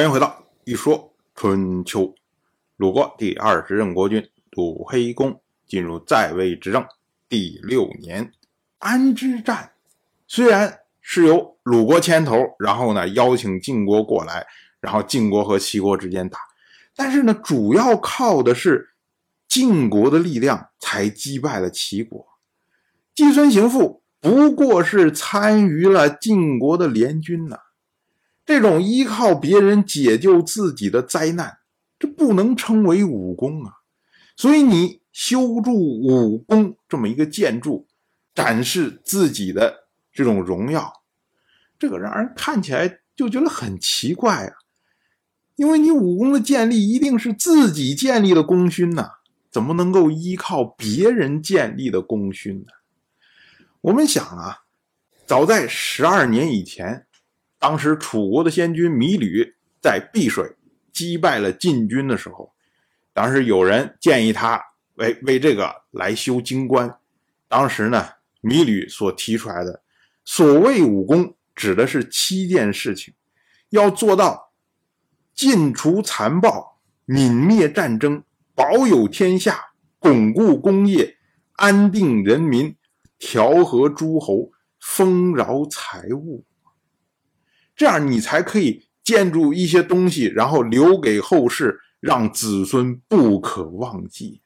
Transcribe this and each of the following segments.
欢迎回到一说春秋。鲁国第二十任国君鲁黑公进入在位执政第六年，安之战虽然是由鲁国牵头，然后呢邀请晋国过来，然后晋国和齐国之间打，但是呢主要靠的是晋国的力量才击败了齐国。季孙行父不过是参与了晋国的联军呐。这种依靠别人解救自己的灾难，这不能称为武功啊！所以你修筑武功这么一个建筑，展示自己的这种荣耀，这个让人看起来就觉得很奇怪啊！因为你武功的建立一定是自己建立的功勋呐，怎么能够依靠别人建立的功勋呢？我们想啊，早在十二年以前。当时楚国的先君芈吕在碧水击败了晋军的时候，当时有人建议他为为这个来修京关。当时呢，芈吕所提出来的所谓武功，指的是七件事情，要做到尽除残暴、泯灭战争、保有天下、巩固功业、安定人民、调和诸侯、丰饶财物。这样你才可以建筑一些东西，然后留给后世，让子孙不可忘记。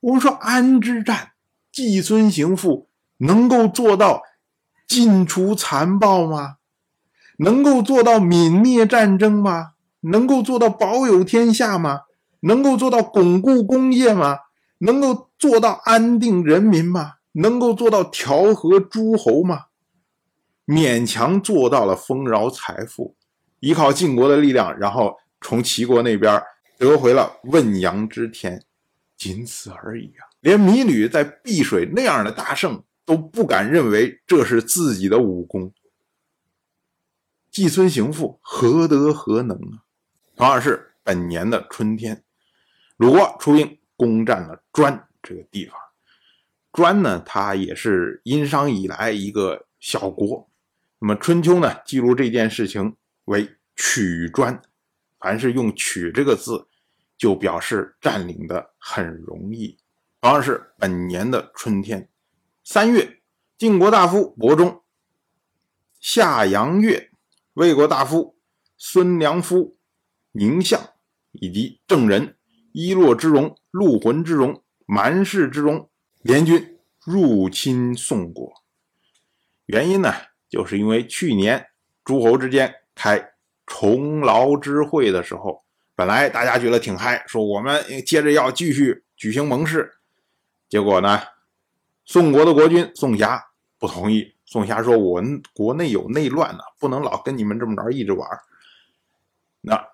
我们说安之战，季孙行父能够做到尽除残暴吗？能够做到泯灭战争吗？能够做到保有天下吗？能够做到巩固工业吗？能够做到安定人民吗？能够做到调和诸侯吗？勉强做到了丰饶财富，依靠晋国的力量，然后从齐国那边得回了汶阳之田，仅此而已啊！连芈吕在碧水那样的大胜都不敢认为这是自己的武功，季孙行父何德何能啊？同样是本年的春天，鲁国出兵攻占了专这个地方。专呢，它也是殷商以来一个小国。那么春秋呢，记录这件事情为取专，凡是用取这个字，就表示占领的很容易。同样是本年的春天，三月，晋国大夫伯中、夏阳月、魏国大夫孙良夫、宁相以及郑人、伊洛之戎、陆浑之戎、蛮氏之戎联军入侵宋国，原因呢？就是因为去年诸侯之间开重劳之会的时候，本来大家觉得挺嗨，说我们接着要继续举行盟誓，结果呢，宋国的国君宋霞不同意。宋霞说：“我们国内有内乱呢，不能老跟你们这么着一直玩。”那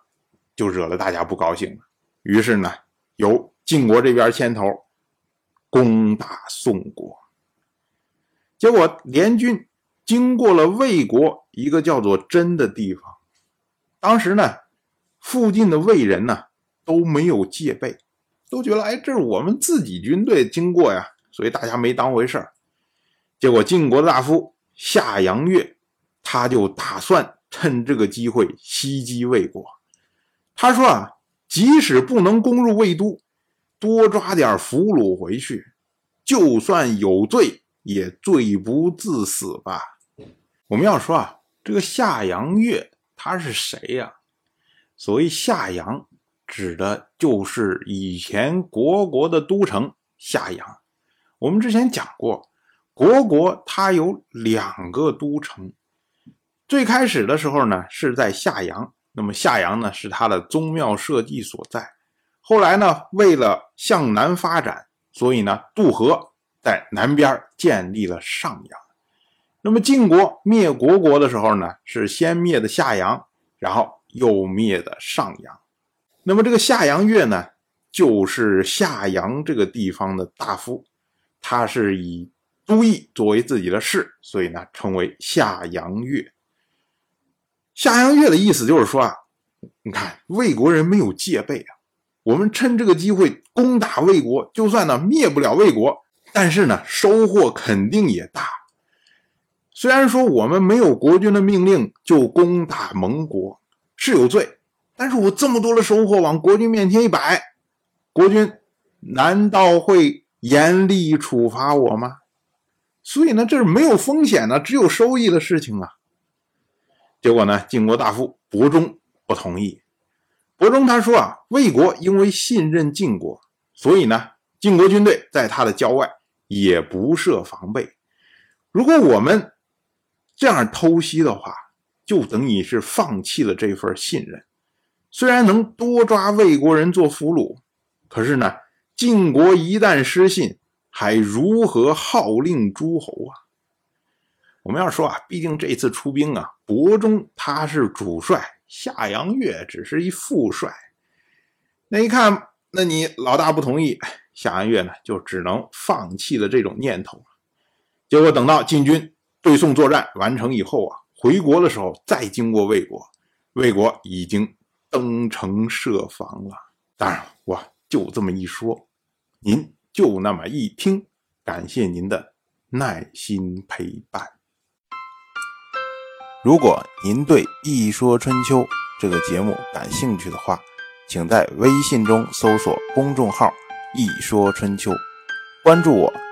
就惹了大家不高兴了。于是呢，由晋国这边牵头攻打宋国，结果联军。经过了魏国一个叫做真的地方，当时呢，附近的魏人呢都没有戒备，都觉得哎，这是我们自己军队经过呀，所以大家没当回事儿。结果晋国的大夫夏阳月，他就打算趁这个机会袭击魏国。他说啊，即使不能攻入魏都，多抓点俘虏回去，就算有罪，也罪不至死吧。我们要说啊，这个夏阳月他是谁呀？所谓夏阳，指的就是以前国国的都城夏阳。我们之前讲过，国国它有两个都城，最开始的时候呢是在夏阳，那么夏阳呢是它的宗庙社稷所在。后来呢，为了向南发展，所以呢渡河在南边建立了上阳。那么晋国灭国国的时候呢，是先灭的夏阳，然后又灭的上阳。那么这个夏阳月呢，就是夏阳这个地方的大夫，他是以都邑作为自己的氏，所以呢称为夏阳月。夏阳月的意思就是说啊，你看魏国人没有戒备啊，我们趁这个机会攻打魏国，就算呢灭不了魏国，但是呢收获肯定也大。虽然说我们没有国君的命令就攻打盟国是有罪，但是我这么多的收获往国君面前一摆，国君难道会严厉处罚我吗？所以呢，这是没有风险的，只有收益的事情啊。结果呢，晋国大夫伯忠不同意。伯忠他说啊，魏国因为信任晋国，所以呢，晋国军队在他的郊外也不设防备。如果我们这样偷袭的话，就等于是放弃了这份信任。虽然能多抓魏国人做俘虏，可是呢，晋国一旦失信，还如何号令诸侯啊？我们要说啊，毕竟这次出兵啊，伯忠他是主帅，夏阳月只是一副帅。那一看，那你老大不同意，夏阳月呢就只能放弃了这种念头。结果等到晋军对宋作战完成以后啊，回国的时候再经过魏国，魏国已经登城设防了。当然，我就这么一说，您就那么一听，感谢您的耐心陪伴。如果您对《一说春秋》这个节目感兴趣的话，请在微信中搜索公众号“一说春秋”，关注我。